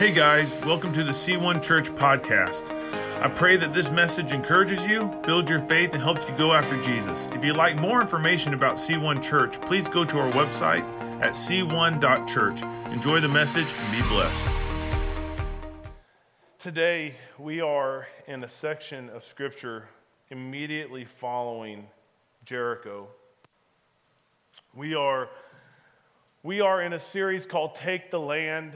Hey guys, welcome to the C1 Church podcast. I pray that this message encourages you, builds your faith, and helps you go after Jesus. If you'd like more information about C1 Church, please go to our website at c1.church. Enjoy the message and be blessed. Today, we are in a section of Scripture immediately following Jericho. We are, we are in a series called Take the Land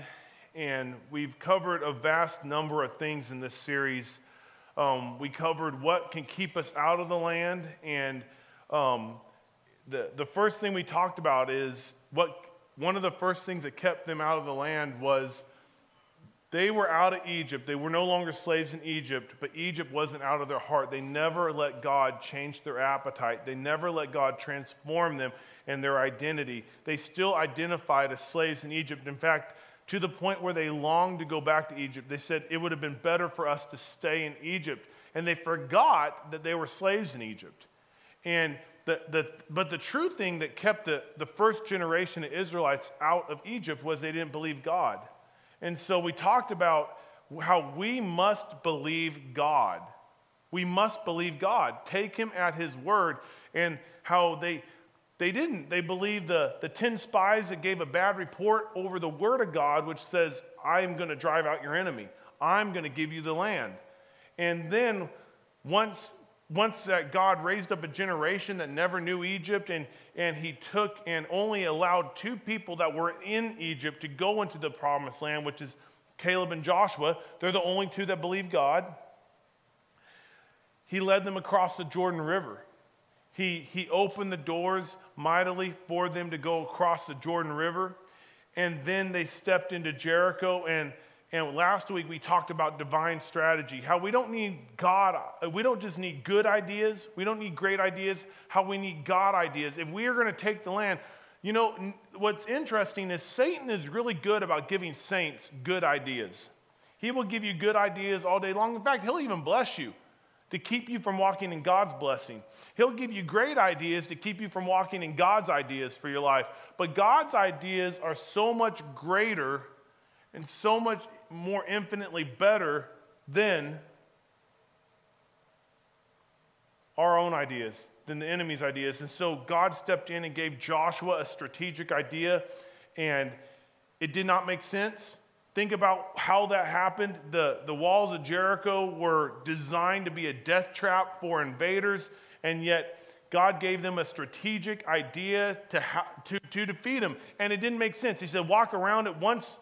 and we've covered a vast number of things in this series. Um, we covered what can keep us out of the land, and um, the, the first thing we talked about is what one of the first things that kept them out of the land was they were out of Egypt. They were no longer slaves in Egypt, but Egypt wasn't out of their heart. They never let God change their appetite. They never let God transform them and their identity. They still identified as slaves in Egypt. In fact, to the point where they longed to go back to Egypt. They said it would have been better for us to stay in Egypt. And they forgot that they were slaves in Egypt. And the, the, but the true thing that kept the, the first generation of Israelites out of Egypt was they didn't believe God. And so we talked about how we must believe God. We must believe God. Take him at his word. And how they, they didn't. They believed the, the 10 spies that gave a bad report over the word of God, which says, I am going to drive out your enemy. I'm going to give you the land. And then once, once that God raised up a generation that never knew Egypt, and, and he took and only allowed two people that were in Egypt to go into the promised land, which is Caleb and Joshua. They're the only two that believe God. He led them across the Jordan River. He, he opened the doors mightily for them to go across the Jordan River. And then they stepped into Jericho. And, and last week we talked about divine strategy, how we don't need God, we don't just need good ideas, we don't need great ideas, how we need God ideas. If we are going to take the land, you know, what's interesting is Satan is really good about giving saints good ideas. He will give you good ideas all day long. In fact, he'll even bless you to keep you from walking in God's blessing. He'll give you great ideas to keep you from walking in God's ideas for your life. But God's ideas are so much greater and so much more infinitely better than our own ideas, than the enemy's ideas. And so God stepped in and gave Joshua a strategic idea, and it did not make sense. Think about how that happened. The, the walls of Jericho were designed to be a death trap for invaders, and yet God gave them a strategic idea to, ha- to, to defeat them. And it didn't make sense. He said, walk around it once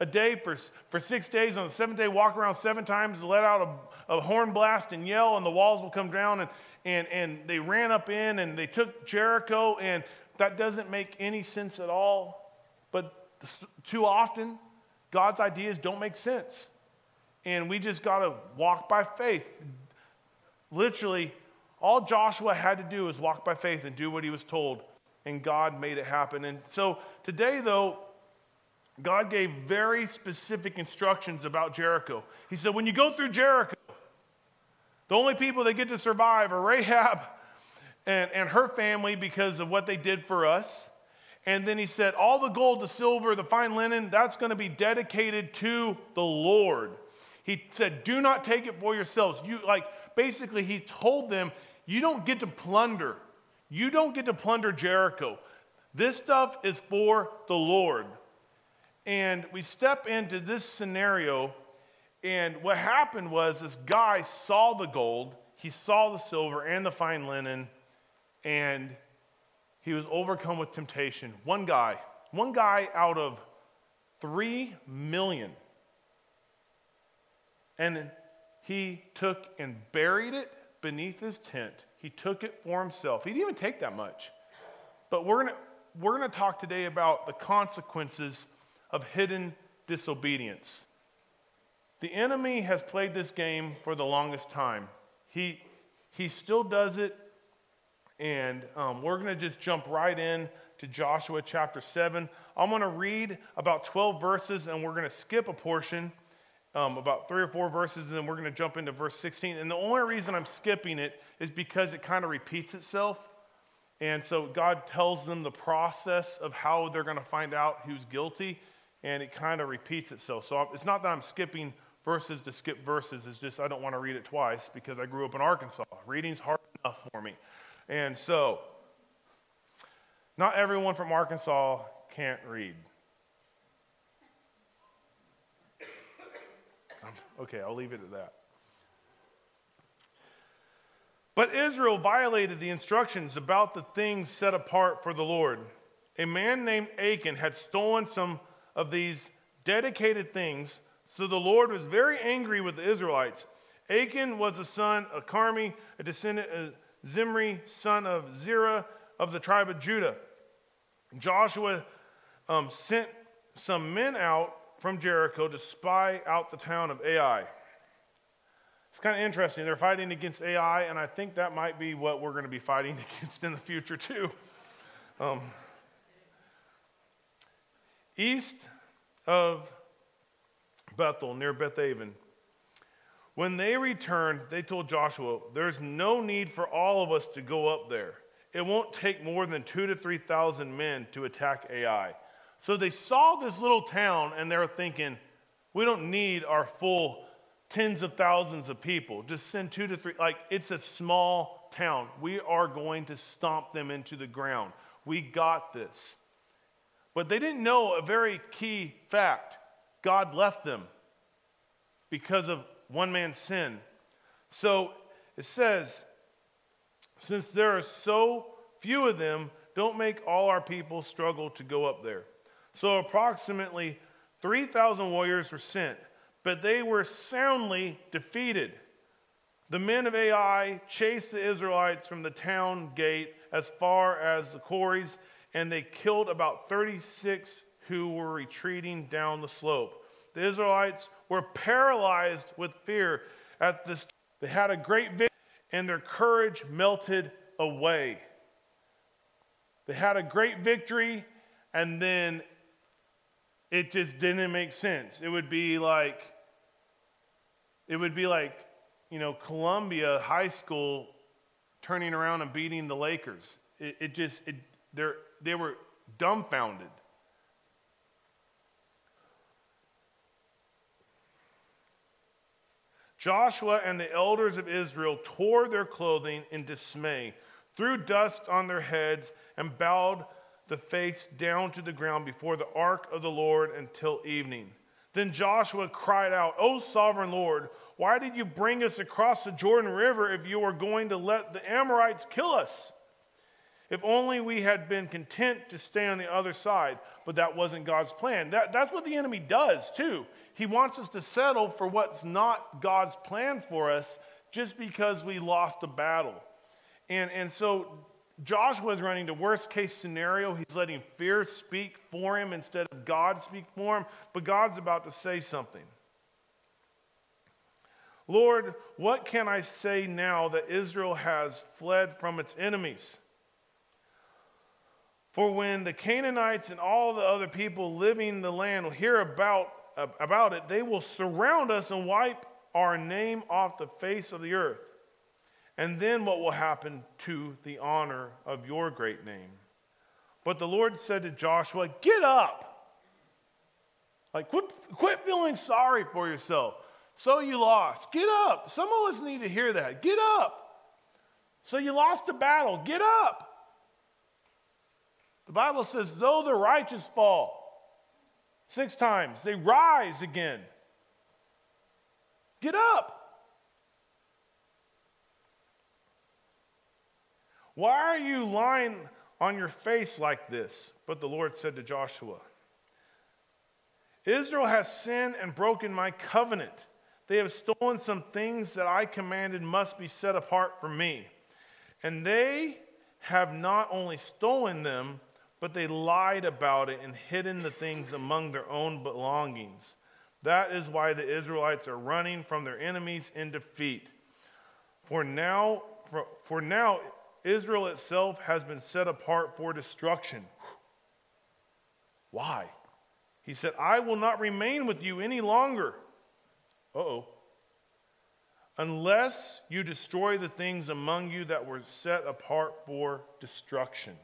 a day for, for six days. On the seventh day, walk around seven times, let out a, a horn blast and yell, and the walls will come down. And, and, and they ran up in and they took Jericho, and that doesn't make any sense at all. But too often, God's ideas don't make sense. And we just got to walk by faith. Literally, all Joshua had to do was walk by faith and do what he was told, and God made it happen. And so today, though, God gave very specific instructions about Jericho. He said, when you go through Jericho, the only people that get to survive are Rahab and, and her family because of what they did for us. And then he said, All the gold, the silver, the fine linen, that's going to be dedicated to the Lord. He said, Do not take it for yourselves. You like basically he told them, You don't get to plunder. You don't get to plunder Jericho. This stuff is for the Lord. And we step into this scenario, and what happened was this guy saw the gold, he saw the silver and the fine linen, and he was overcome with temptation. One guy, one guy out of three million. And he took and buried it beneath his tent. He took it for himself. He didn't even take that much. But we're going to we're going to talk today about the consequences of hidden disobedience. The enemy has played this game for the longest time. He, he still does it and um, we're going to just jump right in to Joshua chapter 7. I'm going to read about 12 verses, and we're going to skip a portion, um, about three or four verses, and then we're going to jump into verse 16. And the only reason I'm skipping it is because it kind of repeats itself. And so God tells them the process of how they're going to find out who's guilty. and it kind of repeats itself. So it's not that I'm skipping verses to skip verses, it's just I don't want to read it twice because I grew up in Arkansas. Reading's hard enough for me. And so, not everyone from Arkansas can't read. Um, okay, I'll leave it at that. But Israel violated the instructions about the things set apart for the Lord. A man named Achan had stolen some of these dedicated things, so the Lord was very angry with the Israelites. Achan was the son of Carmi, a descendant of Zimri, son of Zerah of the tribe of Judah. Joshua um, sent some men out from Jericho to spy out the town of Ai. It's kind of interesting. They're fighting against Ai, and I think that might be what we're going to be fighting against in the future, too. Um, east of Bethel, near Beth Aven, when they returned, they told Joshua, There's no need for all of us to go up there. It won't take more than two to 3,000 men to attack Ai. So they saw this little town and they're thinking, we don't need our full tens of thousands of people. Just send two to three. Like, it's a small town. We are going to stomp them into the ground. We got this. But they didn't know a very key fact God left them because of one man's sin. So it says, since there are so few of them, don't make all our people struggle to go up there. So approximately 3,000 warriors were sent, but they were soundly defeated. The men of Ai chased the Israelites from the town gate as far as the quarries, and they killed about 36 who were retreating down the slope. The Israelites were paralyzed with fear at this. They had a great victory, and their courage melted away. They had a great victory, and then it just didn't make sense. It would be like, it would be like, you know, Columbia High School turning around and beating the Lakers. It, it just, it, they were dumbfounded. Joshua and the elders of Israel tore their clothing in dismay, threw dust on their heads, and bowed the face down to the ground before the ark of the Lord until evening. Then Joshua cried out, O sovereign Lord, why did you bring us across the Jordan River if you were going to let the Amorites kill us? If only we had been content to stay on the other side, but that wasn't God's plan. That, that's what the enemy does, too. He wants us to settle for what's not God's plan for us just because we lost a battle. And, and so Joshua is running the worst case scenario. He's letting fear speak for him instead of God speak for him. But God's about to say something. Lord, what can I say now that Israel has fled from its enemies? For when the Canaanites and all the other people living the land will hear about, about it, they will surround us and wipe our name off the face of the earth. And then what will happen to the honor of your great name? But the Lord said to Joshua, Get up. Like, quit, quit feeling sorry for yourself. So you lost. Get up. Some of us need to hear that. Get up. So you lost the battle. Get up. The Bible says, though the righteous fall six times, they rise again. Get up. Why are you lying on your face like this? But the Lord said to Joshua, Israel has sinned and broken my covenant. They have stolen some things that I commanded must be set apart for me. And they have not only stolen them, but they lied about it and hidden the things among their own belongings. That is why the Israelites are running from their enemies in defeat. For now, for, for now Israel itself has been set apart for destruction. Why? He said, I will not remain with you any longer. Uh oh. Unless you destroy the things among you that were set apart for destruction.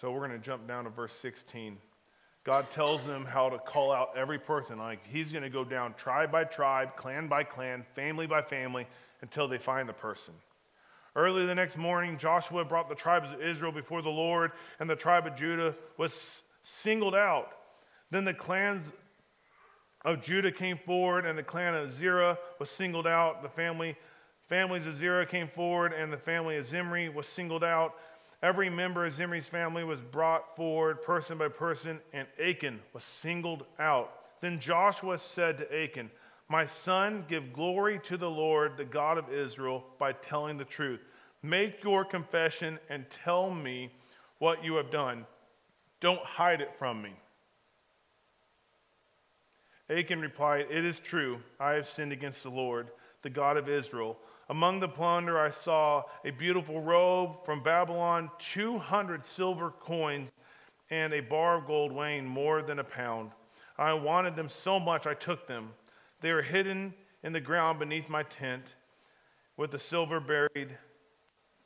So we're going to jump down to verse 16. God tells them how to call out every person. Like he's going to go down tribe by tribe, clan by clan, family by family until they find the person. Early the next morning, Joshua brought the tribes of Israel before the Lord, and the tribe of Judah was singled out. Then the clans of Judah came forward, and the clan of Zerah was singled out. The family, families of Zerah came forward, and the family of Zimri was singled out. Every member of Zimri's family was brought forward, person by person, and Achan was singled out. Then Joshua said to Achan, my son, give glory to the Lord, the God of Israel, by telling the truth. Make your confession and tell me what you have done. Don't hide it from me. Achan replied, It is true, I have sinned against the Lord, the God of Israel. Among the plunder, I saw a beautiful robe from Babylon, 200 silver coins, and a bar of gold weighing more than a pound. I wanted them so much, I took them. They are hidden in the ground beneath my tent, with the silver buried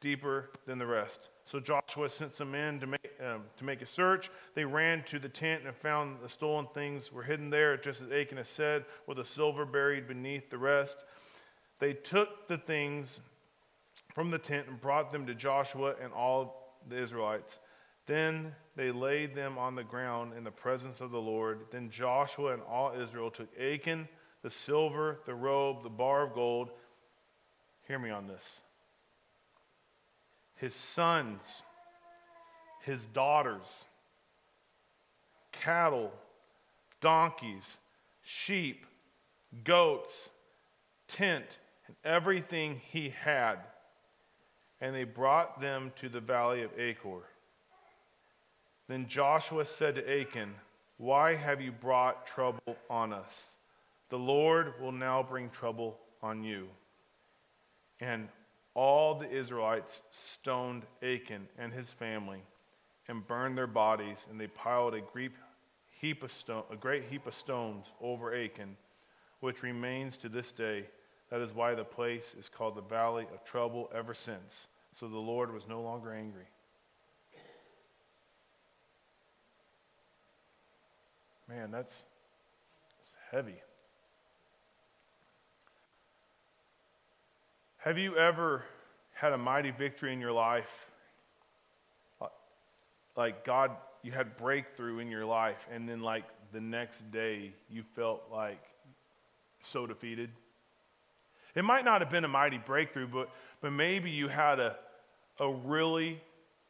deeper than the rest. So Joshua sent some men to make, um, to make a search. They ran to the tent and found the stolen things were hidden there, just as Achan had said, with the silver buried beneath the rest. They took the things from the tent and brought them to Joshua and all the Israelites. Then they laid them on the ground in the presence of the Lord. Then Joshua and all Israel took Achan the silver, the robe, the bar of gold. Hear me on this. His sons, his daughters, cattle, donkeys, sheep, goats, tent, and everything he had. And they brought them to the valley of Achor. Then Joshua said to Achan, Why have you brought trouble on us? The Lord will now bring trouble on you. And all the Israelites stoned Achan and his family and burned their bodies, and they piled a heap of, stone, a great heap of stones over Achan, which remains to this day. That is why the place is called the Valley of Trouble ever since. So the Lord was no longer angry. Man, that's, that's heavy. Have you ever had a mighty victory in your life? Like God, you had breakthrough in your life, and then like the next day you felt like so defeated? It might not have been a mighty breakthrough, but, but maybe you had a, a really,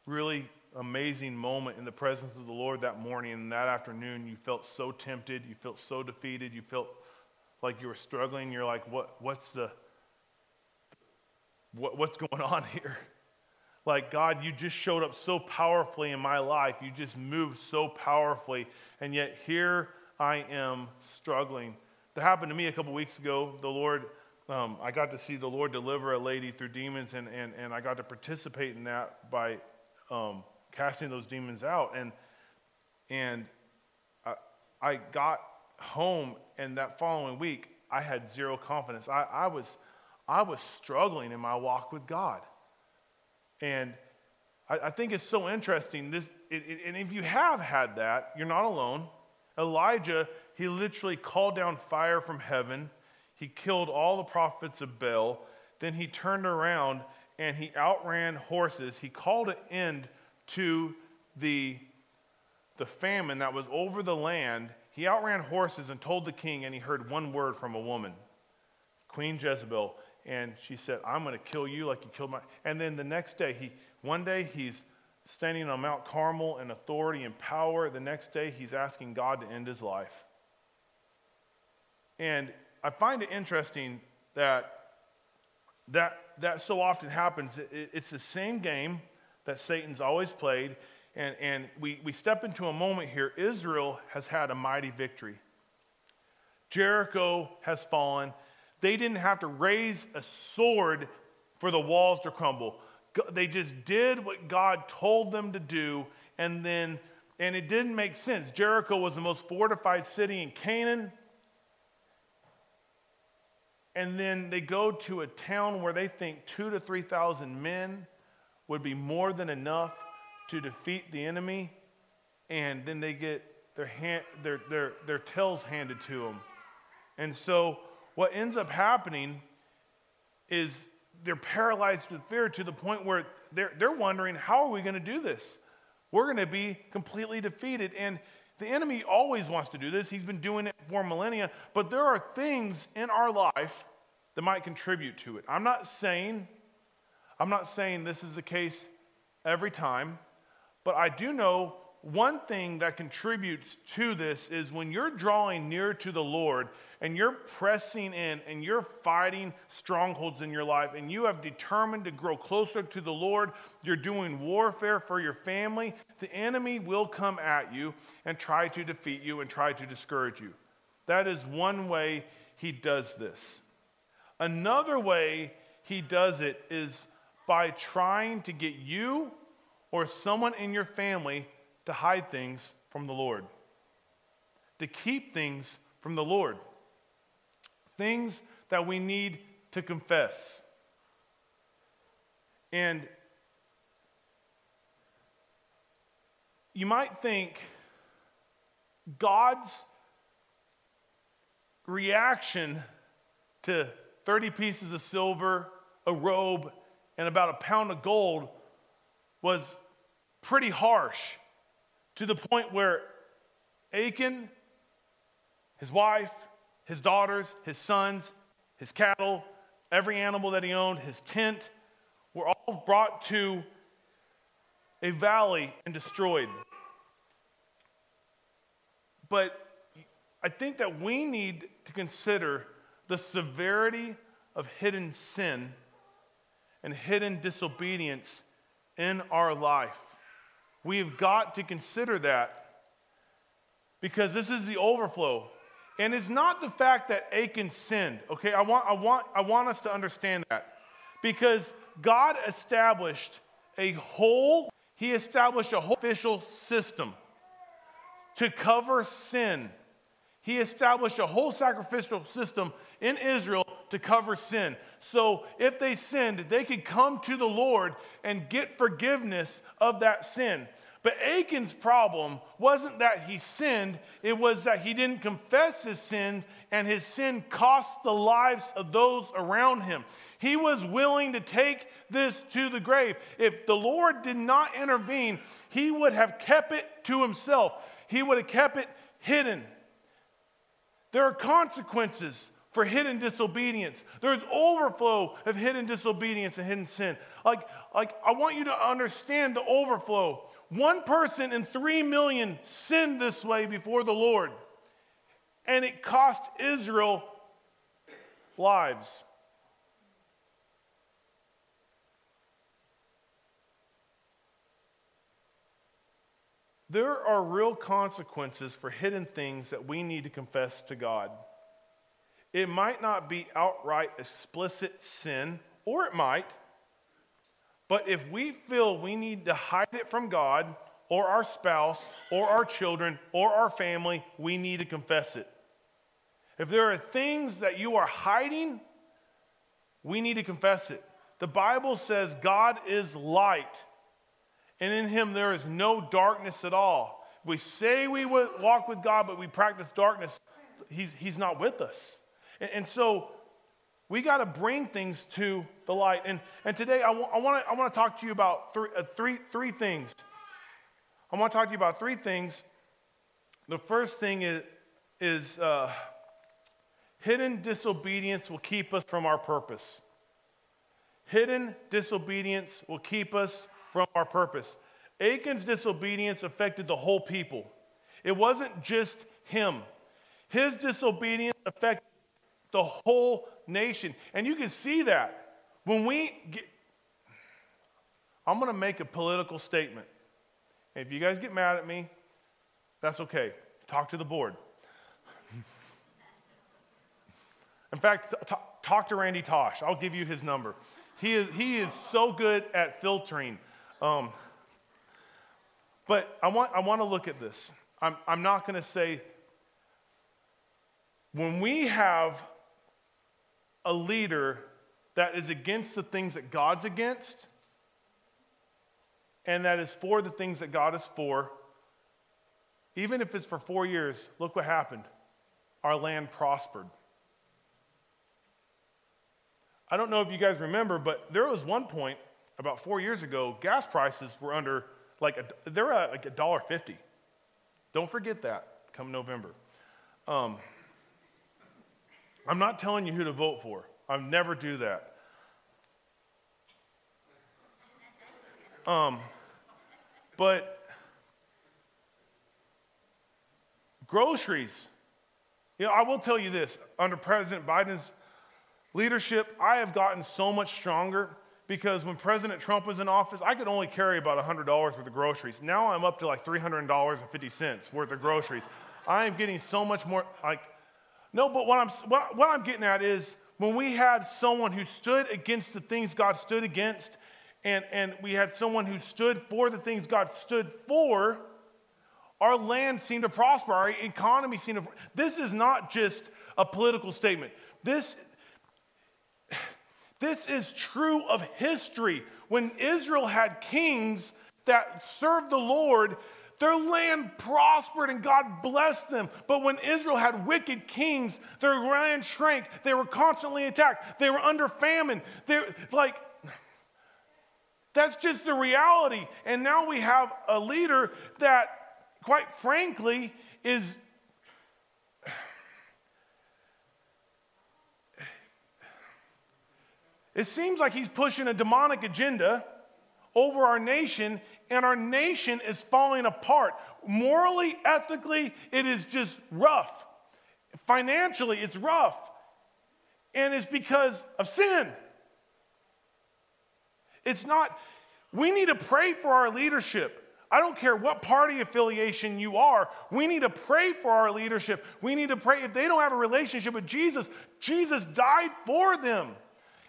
really amazing moment in the presence of the Lord that morning and that afternoon. You felt so tempted, you felt so defeated, you felt like you were struggling. You're like, what, what's the what, what's going on here? Like, God, you just showed up so powerfully in my life. You just moved so powerfully. And yet, here I am struggling. That happened to me a couple weeks ago. The Lord, um, I got to see the Lord deliver a lady through demons, and, and, and I got to participate in that by um, casting those demons out. And, and I, I got home, and that following week, I had zero confidence. I, I was I was struggling in my walk with God. And I, I think it's so interesting. This, it, it, and if you have had that, you're not alone. Elijah, he literally called down fire from heaven. He killed all the prophets of Baal. Then he turned around and he outran horses. He called an end to the, the famine that was over the land. He outran horses and told the king, and he heard one word from a woman, Queen Jezebel and she said, I'm going to kill you like you killed my. And then the next day, he, one day he's standing on Mount Carmel in authority and power. The next day, he's asking God to end his life. And I find it interesting that that, that so often happens. It, it's the same game that Satan's always played. And, and we, we step into a moment here. Israel has had a mighty victory. Jericho has fallen. They didn't have to raise a sword for the walls to crumble. They just did what God told them to do, and then, and it didn't make sense. Jericho was the most fortified city in Canaan. And then they go to a town where they think two to 3,000 men would be more than enough to defeat the enemy, and then they get their, hand, their, their, their tails handed to them. And so, what ends up happening is they're paralyzed with fear to the point where they're, they're wondering, how are we going to do this? We're going to be completely defeated. And the enemy always wants to do this. He's been doing it for millennia. But there are things in our life that might contribute to it. I'm not saying, I'm not saying this is the case every time, but I do know one thing that contributes to this is when you're drawing near to the Lord and you're pressing in and you're fighting strongholds in your life and you have determined to grow closer to the Lord, you're doing warfare for your family, the enemy will come at you and try to defeat you and try to discourage you. That is one way he does this. Another way he does it is by trying to get you or someone in your family to hide things from the Lord, to keep things from the Lord, things that we need to confess. And you might think God's reaction to 30 pieces of silver, a robe, and about a pound of gold was pretty harsh to the point where Achan, his wife, his daughters, his sons, his cattle, every animal that he owned, his tent, were all brought to a valley and destroyed. But I think that we need to consider the severity of hidden sin and hidden disobedience in our life. We've got to consider that because this is the overflow. And it's not the fact that Achan sinned, okay? I want, I, want, I want us to understand that. Because God established a whole, He established a whole official system to cover sin. He established a whole sacrificial system in Israel to cover sin. So if they sinned, they could come to the Lord and get forgiveness of that sin. But Achan's problem wasn't that he sinned, it was that he didn't confess his sin, and his sin cost the lives of those around him. He was willing to take this to the grave. If the Lord did not intervene, he would have kept it to himself, he would have kept it hidden. There are consequences for hidden disobedience. There's overflow of hidden disobedience and hidden sin. Like, like I want you to understand the overflow. One person in three million sinned this way before the Lord, and it cost Israel lives. There are real consequences for hidden things that we need to confess to God. It might not be outright explicit sin, or it might. But if we feel we need to hide it from God, or our spouse, or our children, or our family, we need to confess it. If there are things that you are hiding, we need to confess it. The Bible says God is light, and in him there is no darkness at all. we say we walk with God, but we practice darkness, he's, he's not with us. And, so we got to bring things to the light. And, and today I, w- I want to I wanna talk to you about three, uh, three, three things. I want to talk to you about three things. The first thing is, is uh, hidden disobedience will keep us from our purpose. Hidden disobedience will keep us from our purpose. Achan's disobedience affected the whole people. It wasn't just him. His disobedience affected the whole nation. And you can see that when we get, I'm going to make a political statement. If you guys get mad at me, that's okay. Talk to the board. In fact, talk to Randy Tosh. I'll give you his number. He is, he is so good at filtering. Um, but I want, I want to look at this. I'm, I'm not going to say, when we have a leader that is against the things that God's against, and that is for the things that God is for, even if it's for four years, look what happened. Our land prospered. I don't know if you guys remember, but there was one point about four years ago, gas prices were under like a, they're at like a dollar fifty. Don't forget that come November. Um, I'm not telling you who to vote for. I never do that. Um, but groceries. You know, I will tell you this under President Biden's leadership, I have gotten so much stronger because when President Trump was in office, I could only carry about $100 worth of groceries. Now I'm up to like $300.50 worth of groceries. I am getting so much more, like, no, but what I'm, what, what I'm getting at is when we had someone who stood against the things God stood against, and, and we had someone who stood for the things God stood for, our land seemed to prosper, our economy seemed to. This is not just a political statement. This, this is true of history. When Israel had kings that served the Lord, their land prospered and God blessed them. But when Israel had wicked kings, their land shrank. They were constantly attacked. They were under famine. They're like, that's just the reality. And now we have a leader that, quite frankly, is It seems like he's pushing a demonic agenda over our nation, and our nation is falling apart. Morally, ethically, it is just rough. Financially, it's rough. And it's because of sin. It's not, we need to pray for our leadership. I don't care what party affiliation you are, we need to pray for our leadership. We need to pray. If they don't have a relationship with Jesus, Jesus died for them.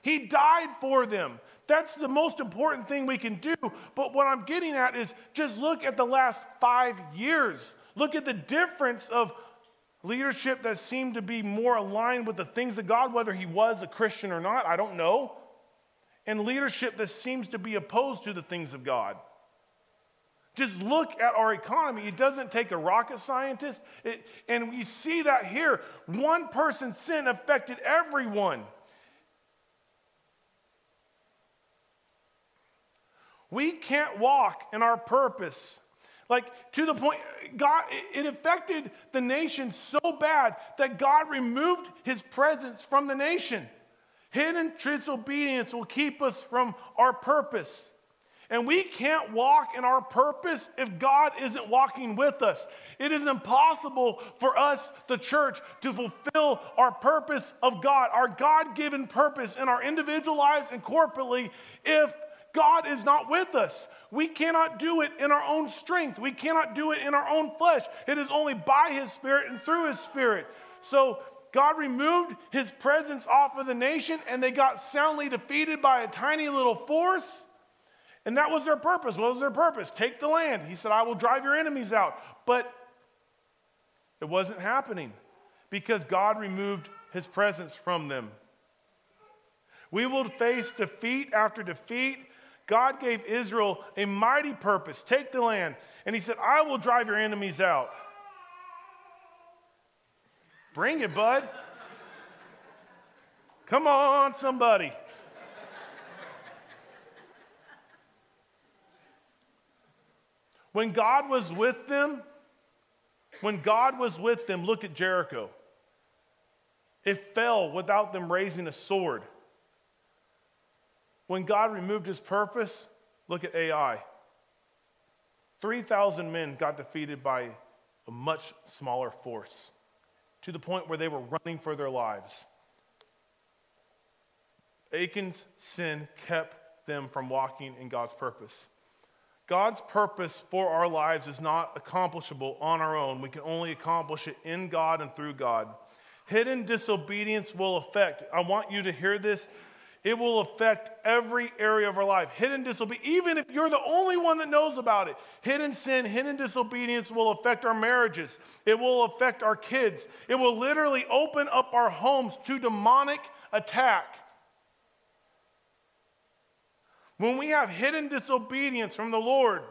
He died for them. That's the most important thing we can do. But what I'm getting at is just look at the last five years. Look at the difference of leadership that seemed to be more aligned with the things of God, whether he was a Christian or not, I don't know, and leadership that seems to be opposed to the things of God. Just look at our economy. It doesn't take a rocket scientist. It, and we see that here. One person's sin affected everyone. We can't walk in our purpose. Like to the point, God, it affected the nation so bad that God removed his presence from the nation. Hidden disobedience will keep us from our purpose. And we can't walk in our purpose if God isn't walking with us. It is impossible for us, the church, to fulfill our purpose of God, our God given purpose in our individual lives and corporately, if God is not with us. We cannot do it in our own strength. We cannot do it in our own flesh. It is only by His Spirit and through His Spirit. So God removed His presence off of the nation, and they got soundly defeated by a tiny little force. And that was their purpose. What was their purpose? Take the land. He said, I will drive your enemies out. But it wasn't happening because God removed His presence from them. We will face defeat after defeat God gave Israel a mighty purpose take the land. And he said, I will drive your enemies out. Bring it, bud. Come on, somebody. When God was with them, when God was with them, look at Jericho. It fell without them raising a sword. When God removed his purpose, look at Ai. 3,000 men got defeated by a much smaller force to the point where they were running for their lives. Achan's sin kept them from walking in God's purpose. God's purpose for our lives is not accomplishable on our own. We can only accomplish it in God and through God. Hidden disobedience will affect, I want you to hear this it will affect every area of our life. Hidden disobedience, even if you're the only one that knows about it, hidden sin, hidden disobedience will affect our marriages. It will affect our kids. It will literally open up our homes to demonic attack. When we have hidden disobedience from the Lord,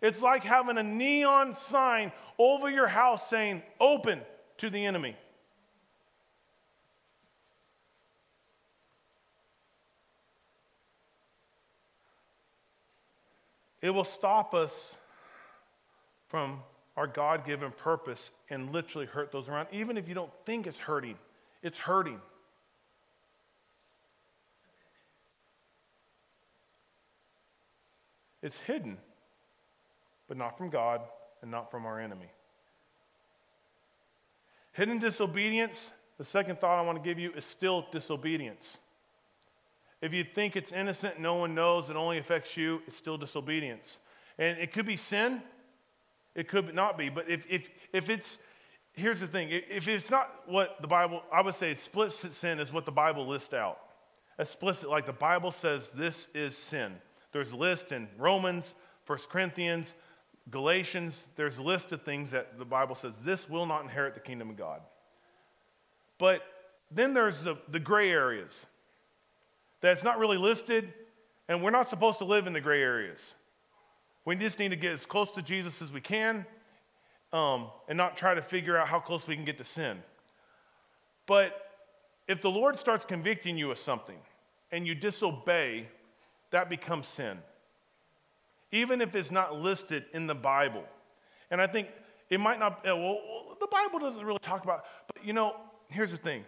it's like having a neon sign over your house saying, Open to the enemy. It will stop us from our God given purpose and literally hurt those around. Even if you don't think it's hurting, it's hurting. It's hidden, but not from God and not from our enemy. Hidden disobedience, the second thought I want to give you is still disobedience. If you think it's innocent, no one knows, it only affects you, it's still disobedience. And it could be sin, it could not be. But if, if, if it's, here's the thing if it's not what the Bible, I would say explicit sin is what the Bible lists out. Explicit, like the Bible says, this is sin. There's a list in Romans, 1 Corinthians, Galatians, there's a list of things that the Bible says this will not inherit the kingdom of God. But then there's the, the gray areas that's not really listed, and we're not supposed to live in the gray areas. We just need to get as close to Jesus as we can um, and not try to figure out how close we can get to sin. But if the Lord starts convicting you of something and you disobey, that becomes sin. Even if it's not listed in the Bible. And I think it might not, well, the Bible doesn't really talk about, but you know, here's the thing.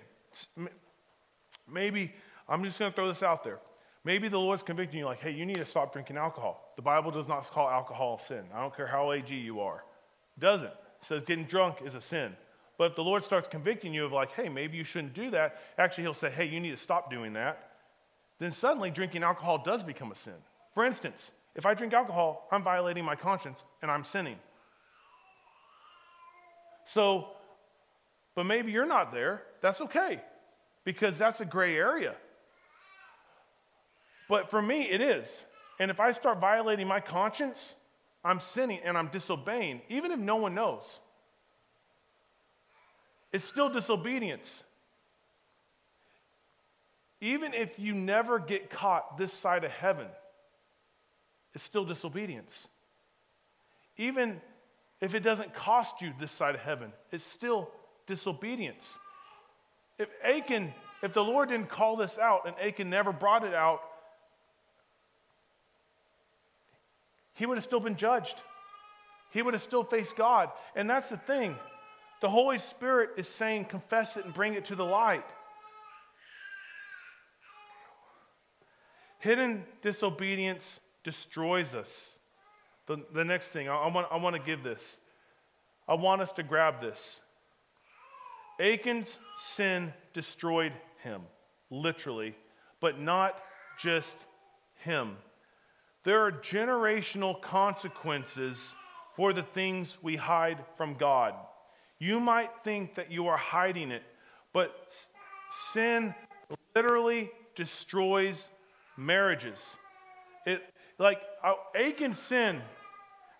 Maybe I'm just going to throw this out there. Maybe the Lord's convicting you, like, hey, you need to stop drinking alcohol. The Bible does not call alcohol sin. I don't care how AG you are. It doesn't. It says getting drunk is a sin. But if the Lord starts convicting you of, like, hey, maybe you shouldn't do that, actually, He'll say, hey, you need to stop doing that. Then suddenly drinking alcohol does become a sin. For instance, if I drink alcohol, I'm violating my conscience and I'm sinning. So, but maybe you're not there. That's okay because that's a gray area. But for me, it is. And if I start violating my conscience, I'm sinning and I'm disobeying, even if no one knows. It's still disobedience. Even if you never get caught this side of heaven, it's still disobedience. Even if it doesn't cost you this side of heaven, it's still disobedience. If Achan, if the Lord didn't call this out and Achan never brought it out, he would have still been judged. He would have still faced God. And that's the thing. The Holy Spirit is saying, confess it and bring it to the light. Hidden disobedience destroys us. The, the next thing, I, I, want, I want to give this. I want us to grab this. Achan's sin destroyed him, literally, but not just him. There are generational consequences for the things we hide from God. You might think that you are hiding it, but sin literally destroys marriages. It, like uh, Achan's sin,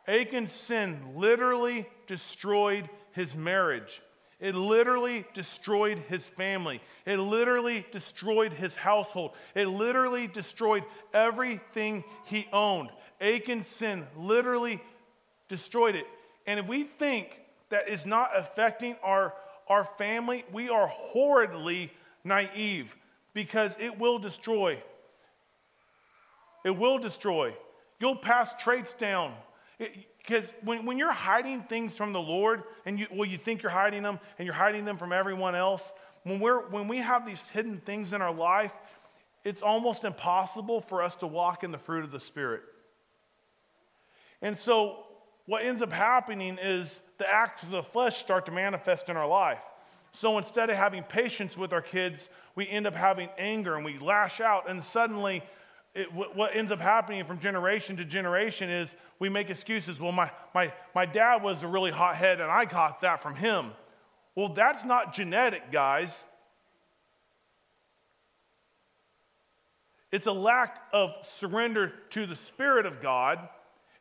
Achan's sin literally destroyed his marriage. It literally destroyed his family. It literally destroyed his household. It literally destroyed everything he owned. Achan's sin literally destroyed it. And if we think that is not affecting our, our family, we are horridly naive because it will destroy. It will destroy. You'll pass traits down. It, because when, when you're hiding things from the Lord, and you, well, you think you're hiding them, and you're hiding them from everyone else, when, we're, when we have these hidden things in our life, it's almost impossible for us to walk in the fruit of the Spirit. And so, what ends up happening is the acts of the flesh start to manifest in our life. So, instead of having patience with our kids, we end up having anger and we lash out, and suddenly, it, what ends up happening from generation to generation is we make excuses. Well, my, my, my dad was a really hot head and I got that from him. Well, that's not genetic, guys. It's a lack of surrender to the Spirit of God.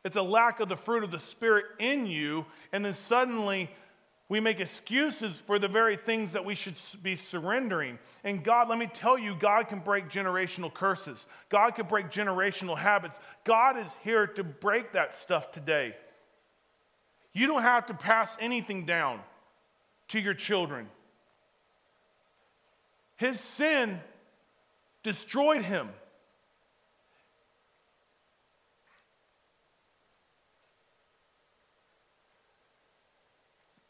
It's a lack of the fruit of the Spirit in you. And then suddenly, We make excuses for the very things that we should be surrendering. And God, let me tell you, God can break generational curses. God can break generational habits. God is here to break that stuff today. You don't have to pass anything down to your children. His sin destroyed him.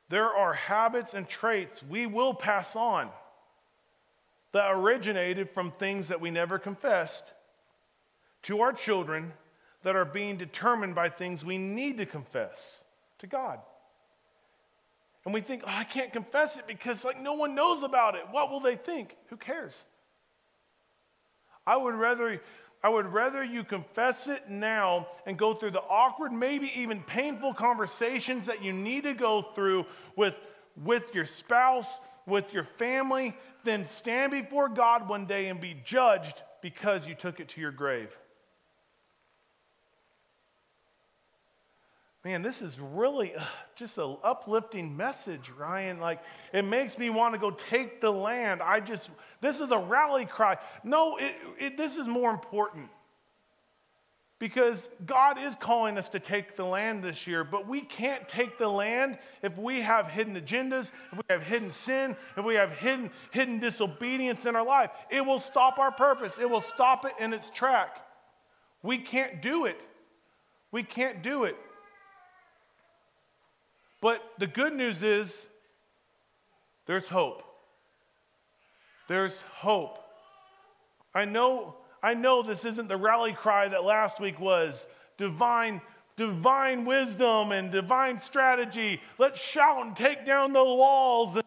There are habits and traits we will pass on that originated from things that we never confessed to our children that are being determined by things we need to confess to God. And we think, oh, I can't confess it because like no one knows about it. What will they think? Who cares? I would rather I would rather you confess it now and go through the awkward, maybe even painful conversations that you need to go through with, with your spouse, with your family, than stand before God one day and be judged because you took it to your grave. Man, this is really uh, just an uplifting message, Ryan. Like, it makes me want to go take the land. I just, this is a rally cry. No, it, it, this is more important. Because God is calling us to take the land this year, but we can't take the land if we have hidden agendas, if we have hidden sin, if we have hidden, hidden disobedience in our life. It will stop our purpose, it will stop it in its track. We can't do it. We can't do it. But the good news is there's hope. There's hope. I know, I know this isn't the rally cry that last week was divine, divine wisdom and divine strategy. Let's shout and take down the walls.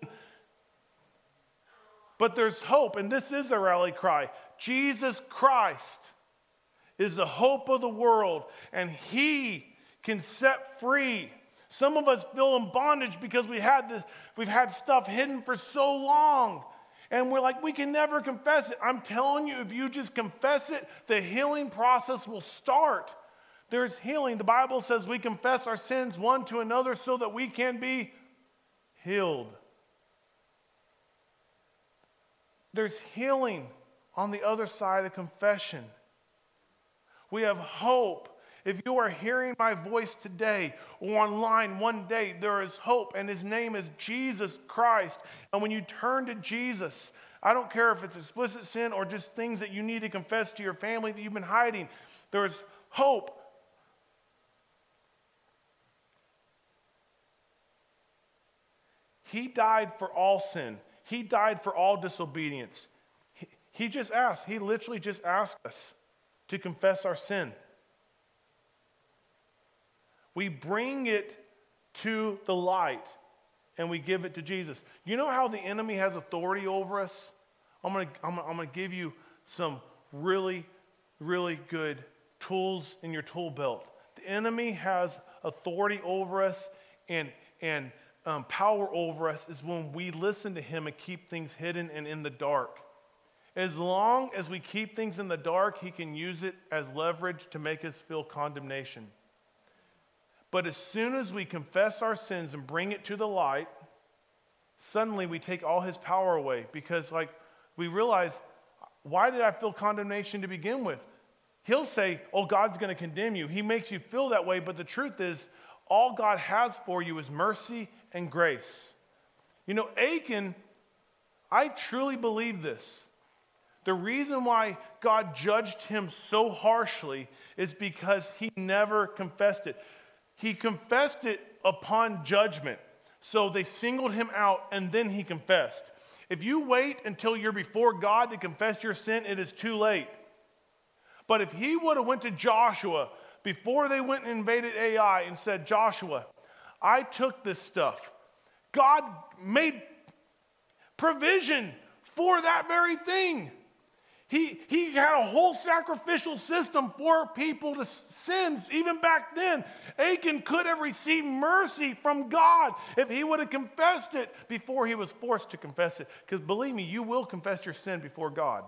But there's hope, and this is a rally cry. Jesus Christ is the hope of the world, and He can set free some of us feel in bondage because we had this, we've had stuff hidden for so long. And we're like, we can never confess it. I'm telling you, if you just confess it, the healing process will start. There's healing. The Bible says we confess our sins one to another so that we can be healed. There's healing on the other side of confession. We have hope if you are hearing my voice today or online one day, there is hope, and his name is Jesus Christ. And when you turn to Jesus, I don't care if it's explicit sin or just things that you need to confess to your family that you've been hiding, there is hope. He died for all sin. He died for all disobedience. He, he just asked, he literally just asked us to confess our sin. We bring it to the light and we give it to Jesus. You know how the enemy has authority over us? I'm going to I'm gonna, I'm gonna give you some really, really good tools in your tool belt. The enemy has authority over us and, and um, power over us is when we listen to him and keep things hidden and in the dark. As long as we keep things in the dark, he can use it as leverage to make us feel condemnation. But as soon as we confess our sins and bring it to the light, suddenly we take all his power away because, like, we realize, why did I feel condemnation to begin with? He'll say, Oh, God's going to condemn you. He makes you feel that way, but the truth is, all God has for you is mercy and grace. You know, Achan, I truly believe this. The reason why God judged him so harshly is because he never confessed it. He confessed it upon judgment. So they singled him out and then he confessed. If you wait until you're before God to confess your sin, it is too late. But if he would have went to Joshua before they went and invaded Ai and said, "Joshua, I took this stuff. God made provision for that very thing. He, he had a whole sacrificial system for people to sins. even back then. Achan could have received mercy from God if he would have confessed it before he was forced to confess it. Because believe me, you will confess your sin before God.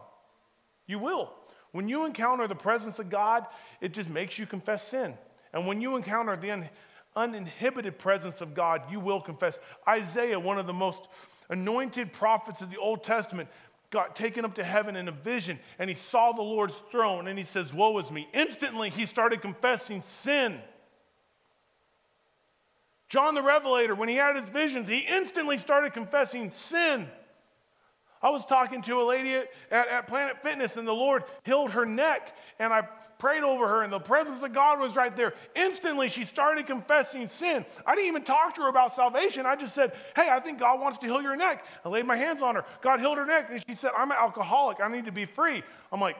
You will. When you encounter the presence of God, it just makes you confess sin. And when you encounter then uninhibited presence of God, you will confess. Isaiah, one of the most anointed prophets of the Old Testament, got taken up to heaven in a vision and he saw the Lord's throne and he says, Woe is me. Instantly, he started confessing sin. John the Revelator, when he had his visions, he instantly started confessing sin. I was talking to a lady at, at, Planet Fitness, and the Lord healed her neck, and I prayed over her, and the presence of God was right there. Instantly, she started confessing sin. I didn't even talk to her about salvation. I just said, Hey, I think God wants to heal your neck. I laid my hands on her. God healed her neck, and she said, I'm an alcoholic. I need to be free. I'm like,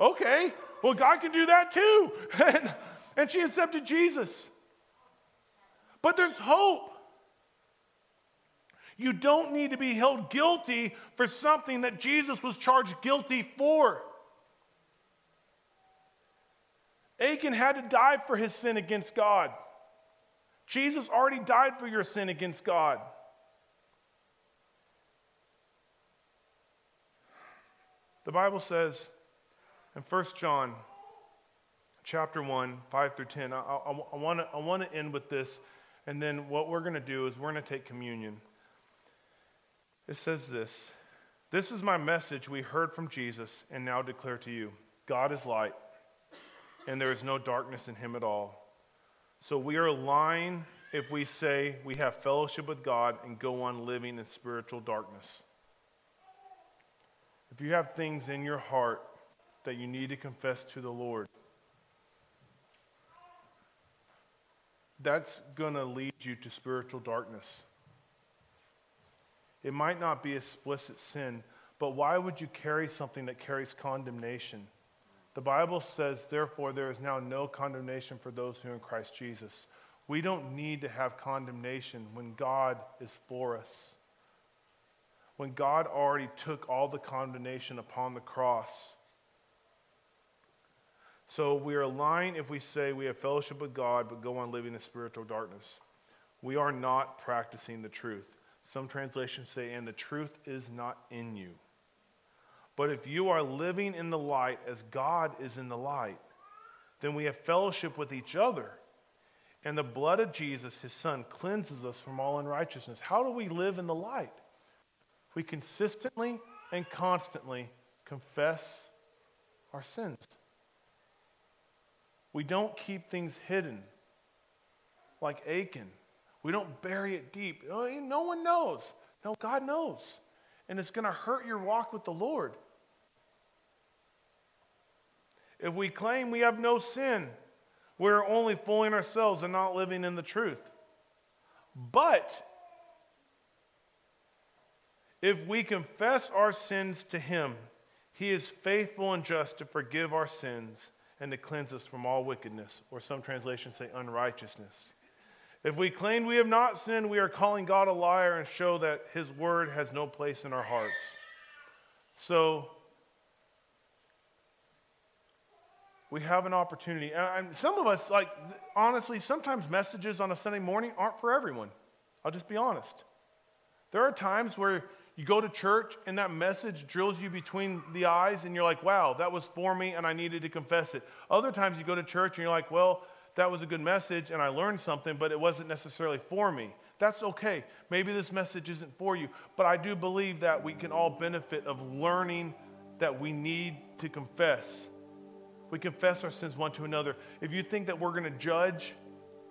Okay, well, God can do that too. and she accepted Jesus. But there's hope. You don't need to be held guilty for something that Jesus was charged guilty for. Achan had to die for his sin against God. Jesus already died for your sin against God. The Bible says in 1 John chapter 1, 5 through 10, I, I, I want to end with this, and then what we're going to do is we're going to take communion. It says this This is my message we heard from Jesus and now declare to you God is light, and there is no darkness in him at all. So we are lying if we say we have fellowship with God and go on living in spiritual darkness. If you have things in your heart that you need to confess to the Lord, that's going to lead you to spiritual darkness. It might not be explicit sin, but why would you carry something that carries condemnation? The Bible says, therefore, there is now no condemnation for those who are in Christ Jesus. We don't need to have condemnation when God is for us. When God already took all the condemnation upon the cross. So we are lying if we say we have fellowship with God but go on living in spiritual darkness. We are not practicing the truth. Some translations say, and the truth is not in you. But if you are living in the light as God is in the light, then we have fellowship with each other. And the blood of Jesus, his son, cleanses us from all unrighteousness. How do we live in the light? We consistently and constantly confess our sins. We don't keep things hidden like Achan. We don't bury it deep. Oh, no one knows. No, God knows. And it's going to hurt your walk with the Lord. If we claim we have no sin, we're only fooling ourselves and not living in the truth. But if we confess our sins to Him, He is faithful and just to forgive our sins and to cleanse us from all wickedness, or some translations say unrighteousness. If we claim we have not sinned, we are calling God a liar and show that his word has no place in our hearts. So, we have an opportunity. And some of us, like, honestly, sometimes messages on a Sunday morning aren't for everyone. I'll just be honest. There are times where you go to church and that message drills you between the eyes and you're like, wow, that was for me and I needed to confess it. Other times you go to church and you're like, well, that was a good message and I learned something, but it wasn't necessarily for me. That's okay. Maybe this message isn't for you, but I do believe that we can all benefit of learning that we need to confess. We confess our sins one to another. If you think that we're going to judge,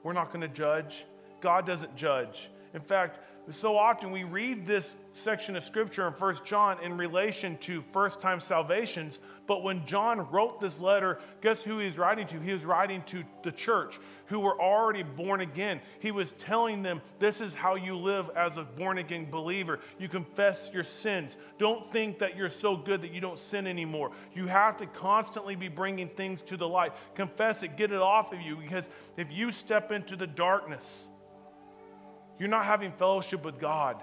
we're not going to judge. God doesn't judge. In fact, so often we read this section of scripture in First John in relation to first time salvations, but when John wrote this letter, guess who he's writing to? He was writing to the church who were already born again. He was telling them, This is how you live as a born again believer. You confess your sins. Don't think that you're so good that you don't sin anymore. You have to constantly be bringing things to the light. Confess it, get it off of you, because if you step into the darkness, you're not having fellowship with God.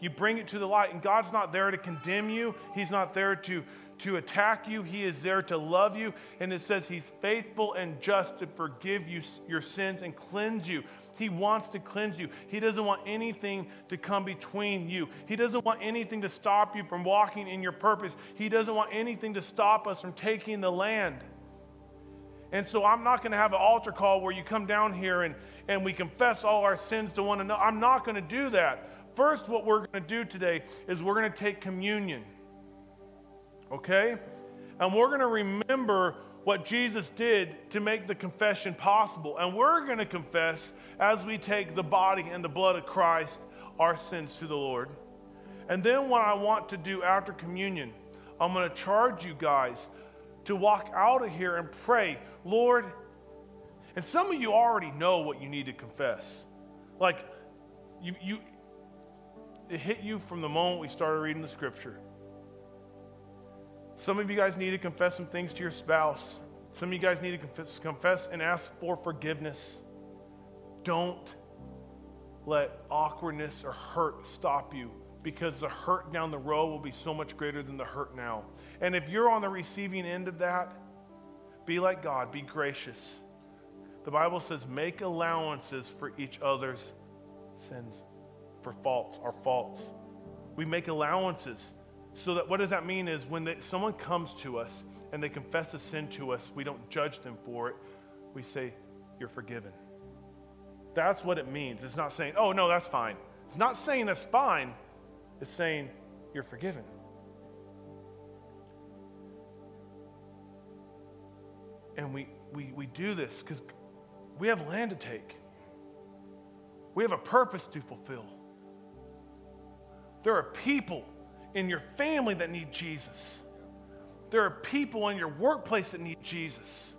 You bring it to the light, and God's not there to condemn you. He's not there to, to attack you. He is there to love you. And it says He's faithful and just to forgive you your sins and cleanse you. He wants to cleanse you. He doesn't want anything to come between you. He doesn't want anything to stop you from walking in your purpose. He doesn't want anything to stop us from taking the land. And so I'm not going to have an altar call where you come down here and, and we confess all our sins to one another. I'm not going to do that. First, what we're going to do today is we're going to take communion. Okay? And we're going to remember what Jesus did to make the confession possible. And we're going to confess as we take the body and the blood of Christ our sins to the Lord. And then, what I want to do after communion, I'm going to charge you guys to walk out of here and pray, Lord. And some of you already know what you need to confess. Like, you, you, it hit you from the moment we started reading the scripture. Some of you guys need to confess some things to your spouse. Some of you guys need to confess, confess and ask for forgiveness. Don't let awkwardness or hurt stop you because the hurt down the road will be so much greater than the hurt now. And if you're on the receiving end of that, be like God, be gracious. The Bible says, make allowances for each other's sins, for faults, our faults. We make allowances. So that what does that mean is when they, someone comes to us and they confess a sin to us, we don't judge them for it. We say, You're forgiven. That's what it means. It's not saying, Oh, no, that's fine. It's not saying that's fine. It's saying, You're forgiven. And we, we, we do this because we have land to take, we have a purpose to fulfill. There are people in your family that need Jesus. There are people in your workplace that need Jesus.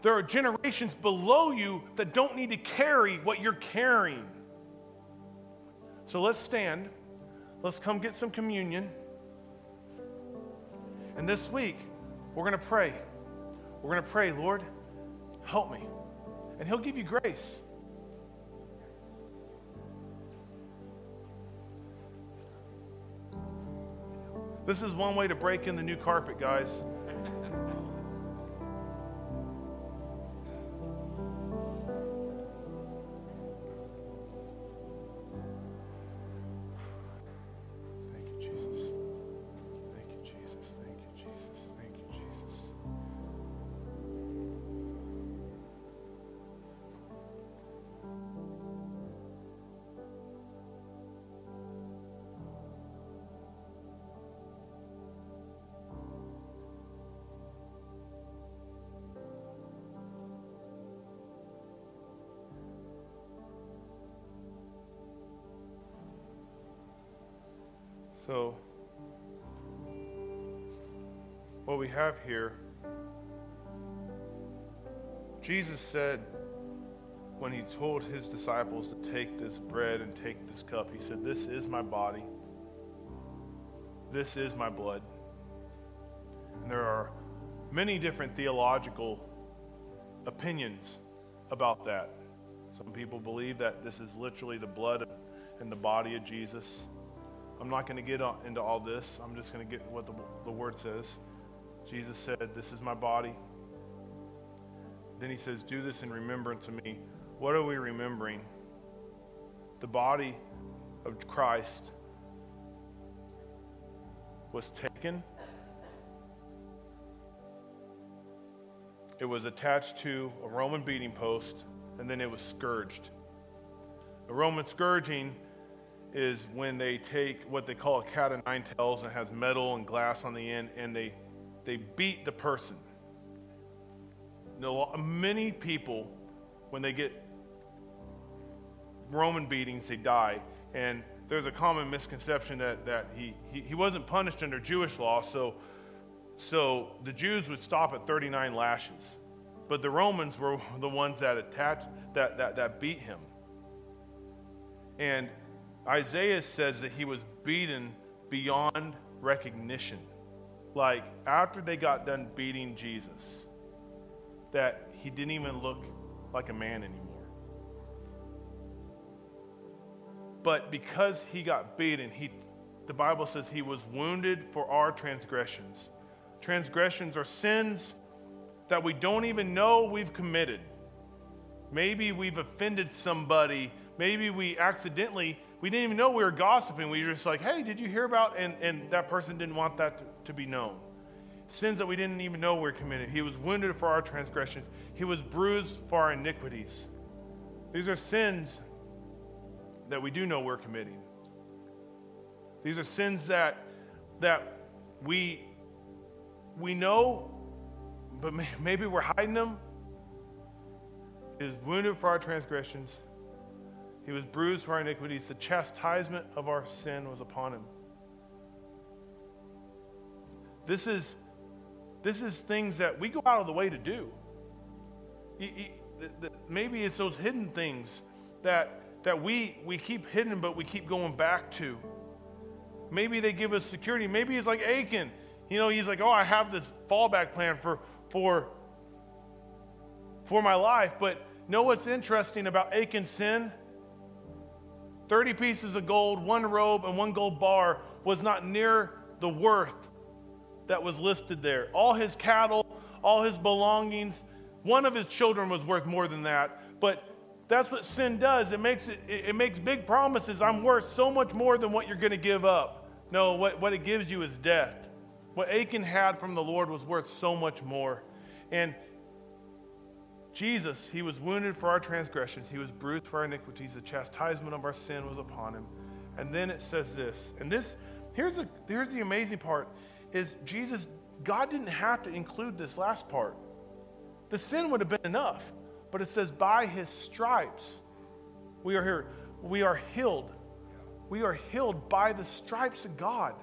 There are generations below you that don't need to carry what you're carrying. So let's stand. Let's come get some communion. And this week, we're going to pray. We're going to pray, Lord, help me. And He'll give you grace. This is one way to break in the new carpet, guys. Have here, Jesus said when he told his disciples to take this bread and take this cup, he said, This is my body, this is my blood. And there are many different theological opinions about that. Some people believe that this is literally the blood and the body of Jesus. I'm not going to get into all this. I'm just going to get what the, the word says. Jesus said, This is my body. Then he says, Do this in remembrance of me. What are we remembering? The body of Christ was taken, it was attached to a Roman beating post, and then it was scourged. A Roman scourging is when they take what they call a cat of nine tails and has metal and glass on the end and they, they beat the person. You know, many people, when they get Roman beatings, they die. And there's a common misconception that, that he, he, he wasn't punished under Jewish law, so, so the Jews would stop at 39 lashes. But the Romans were the ones that attached, that, that, that beat him. And Isaiah says that he was beaten beyond recognition. Like after they got done beating Jesus, that he didn't even look like a man anymore. But because he got beaten, he, the Bible says he was wounded for our transgressions. Transgressions are sins that we don't even know we've committed. Maybe we've offended somebody. Maybe we accidentally we didn't even know we were gossiping. We were just like, hey, did you hear about? And, and that person didn't want that to, to be known. sins that we didn't even know we were committed. He was wounded for our transgressions, He was bruised for our iniquities. These are sins that we do know we're committing. These are sins that, that we, we know, but maybe we're hiding them. He was wounded for our transgressions. He was bruised for our iniquities. The chastisement of our sin was upon him. This is, this is things that we go out of the way to do. Maybe it's those hidden things that, that we, we keep hidden, but we keep going back to. Maybe they give us security. Maybe it's like Achan. You know, he's like, oh, I have this fallback plan for, for, for my life. But know what's interesting about Achan's sin? 30 pieces of gold, one robe, and one gold bar was not near the worth that was listed there. All his cattle, all his belongings, one of his children was worth more than that. But that's what sin does. It makes it, it makes big promises. I'm worth so much more than what you're going to give up. No, what, what it gives you is death. What Achan had from the Lord was worth so much more. And Jesus, he was wounded for our transgressions, he was bruised for our iniquities, the chastisement of our sin was upon him. And then it says this, and this, here's the, here's the amazing part, is Jesus, God didn't have to include this last part. The sin would have been enough, but it says, by his stripes, we are here, we are healed. We are healed by the stripes of God.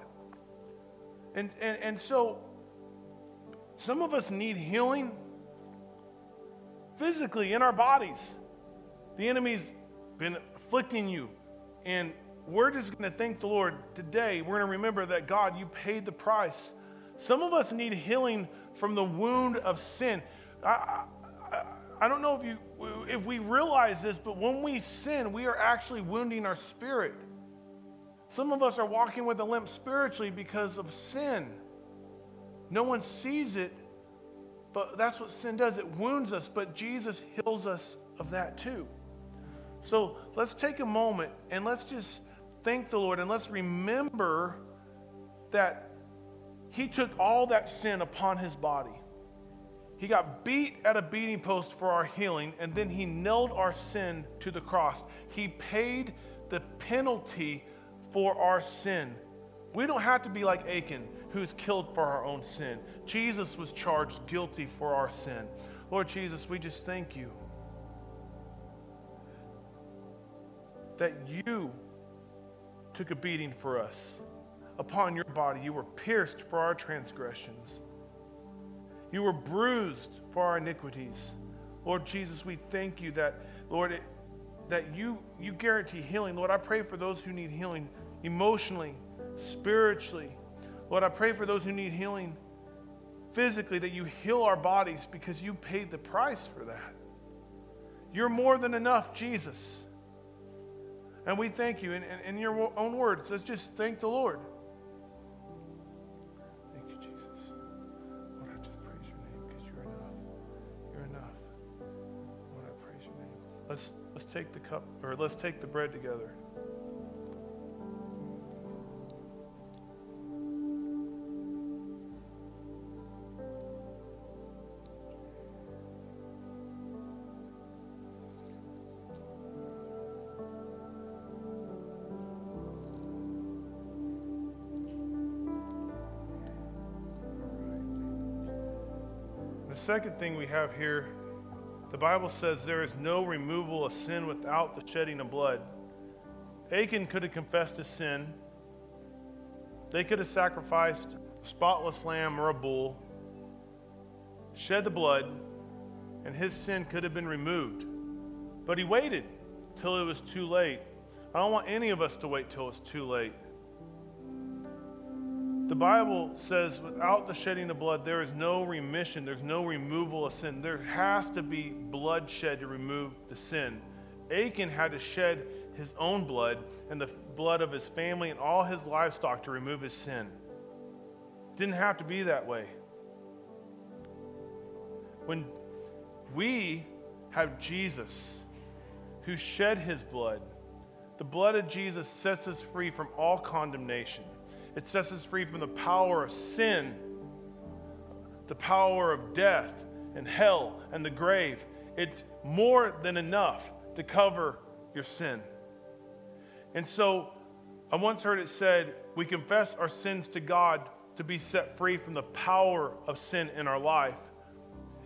And, and, and so, some of us need healing physically in our bodies. The enemy's been afflicting you. And we're just going to thank the Lord today. We're going to remember that God, you paid the price. Some of us need healing from the wound of sin. I, I, I don't know if you if we realize this, but when we sin, we are actually wounding our spirit. Some of us are walking with a limp spiritually because of sin. No one sees it, but that's what sin does. It wounds us, but Jesus heals us of that too. So let's take a moment and let's just thank the Lord and let's remember that He took all that sin upon His body. He got beat at a beating post for our healing, and then He nailed our sin to the cross. He paid the penalty for our sin. We don't have to be like Achan who's killed for our own sin. Jesus was charged guilty for our sin. Lord Jesus, we just thank you that you took a beating for us. Upon your body, you were pierced for our transgressions. You were bruised for our iniquities. Lord Jesus, we thank you that, Lord, it, that you, you guarantee healing. Lord, I pray for those who need healing emotionally, spiritually, Lord, I pray for those who need healing physically that you heal our bodies because you paid the price for that. You're more than enough, Jesus. And we thank you. In, in, your own words, let's just thank the Lord. Thank you, Jesus. Lord, I just praise your name because you're enough. You're enough. Lord, I praise your name. Let's, let's take the cup, or let's take the bread together. Second thing we have here the Bible says there is no removal of sin without the shedding of blood. Achan could have confessed his sin. They could have sacrificed a spotless lamb or a bull, shed the blood, and his sin could have been removed. But he waited till it was too late. I don't want any of us to wait till it's too late. The Bible says without the shedding of blood, there is no remission, there's no removal of sin. There has to be bloodshed to remove the sin. Achan had to shed his own blood and the blood of his family and all his livestock to remove his sin. Didn't have to be that way. When we have Jesus who shed his blood, the blood of Jesus sets us free from all condemnation. It sets us free from the power of sin. the power of death and hell and the grave. It's more than enough to cover your sin. And so I once heard it said, we confess our sins to God to be set free from the power of sin in our life.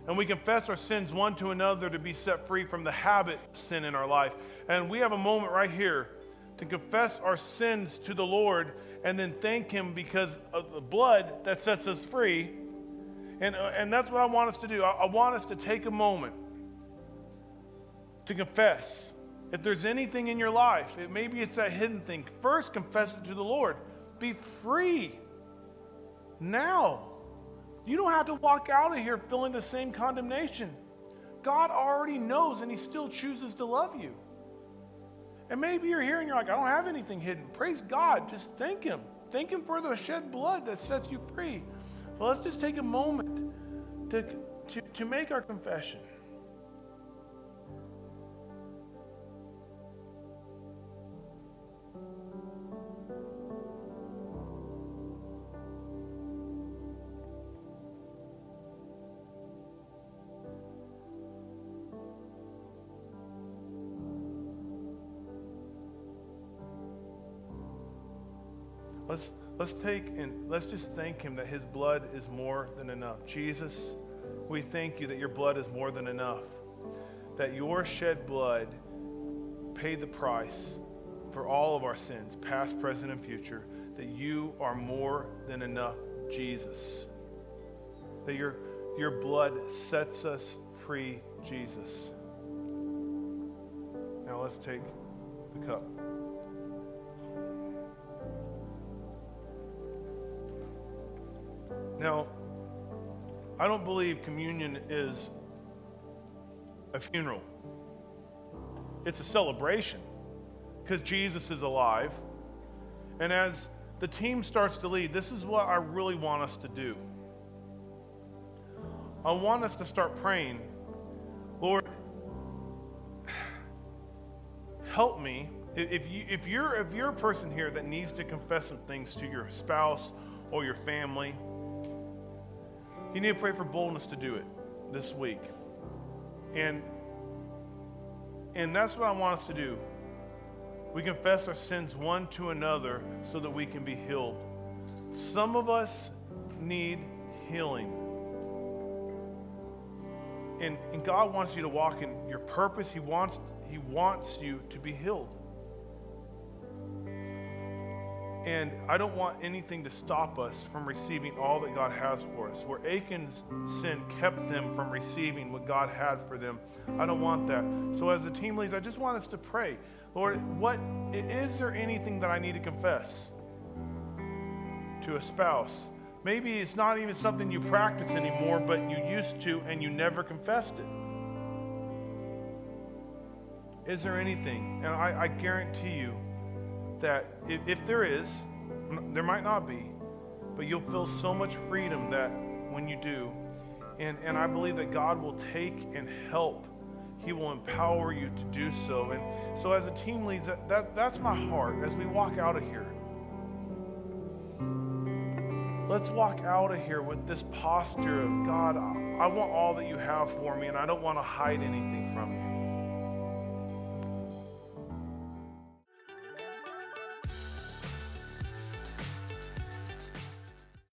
And we confess our sins one to another to be set free from the habit of sin in our life. And we have a moment right here to confess our sins to the Lord and then thank Him because of the blood that sets us free. And, uh, and that's what I want us to do. I, I want us to take a moment to confess. If there's anything in your life, it, maybe it's that hidden thing, first confess it to the Lord. Be free now. You don't have to walk out of here feeling the same condemnation. God already knows and He still chooses to love you. And maybe you're here and you're like, I don't have anything hidden. Praise God. Just thank Him. Thank Him for the shed blood that sets you free. So let's just take a moment to, to, to make our confession. Let's, take and let's just thank him that his blood is more than enough. Jesus, we thank you that your blood is more than enough. That your shed blood paid the price for all of our sins, past, present, and future. That you are more than enough, Jesus. That your, your blood sets us free, Jesus. Now let's take the cup. Now, I don't believe communion is a funeral, it's a celebration because Jesus is alive. And as the team starts to lead, this is what I really want us to do. I want us to start praying, Lord, help me. If, you, if, you're, if you're a person here that needs to confess some things to your spouse or your family, you need to pray for boldness to do it this week. And and that's what I want us to do. We confess our sins one to another so that we can be healed. Some of us need healing. And, and God wants you to walk in your purpose. He wants, he wants you to be healed. And I don't want anything to stop us from receiving all that God has for us. Where Achan's sin kept them from receiving what God had for them, I don't want that. So, as the team leads, I just want us to pray Lord, what is there anything that I need to confess to a spouse? Maybe it's not even something you practice anymore, but you used to and you never confessed it. Is there anything? And I, I guarantee you, that if, if there is, there might not be, but you'll feel so much freedom that when you do. And, and I believe that God will take and help. He will empower you to do so. And so, as a team leads, that, that, that's my heart as we walk out of here. Let's walk out of here with this posture of God, I want all that you have for me, and I don't want to hide anything from you.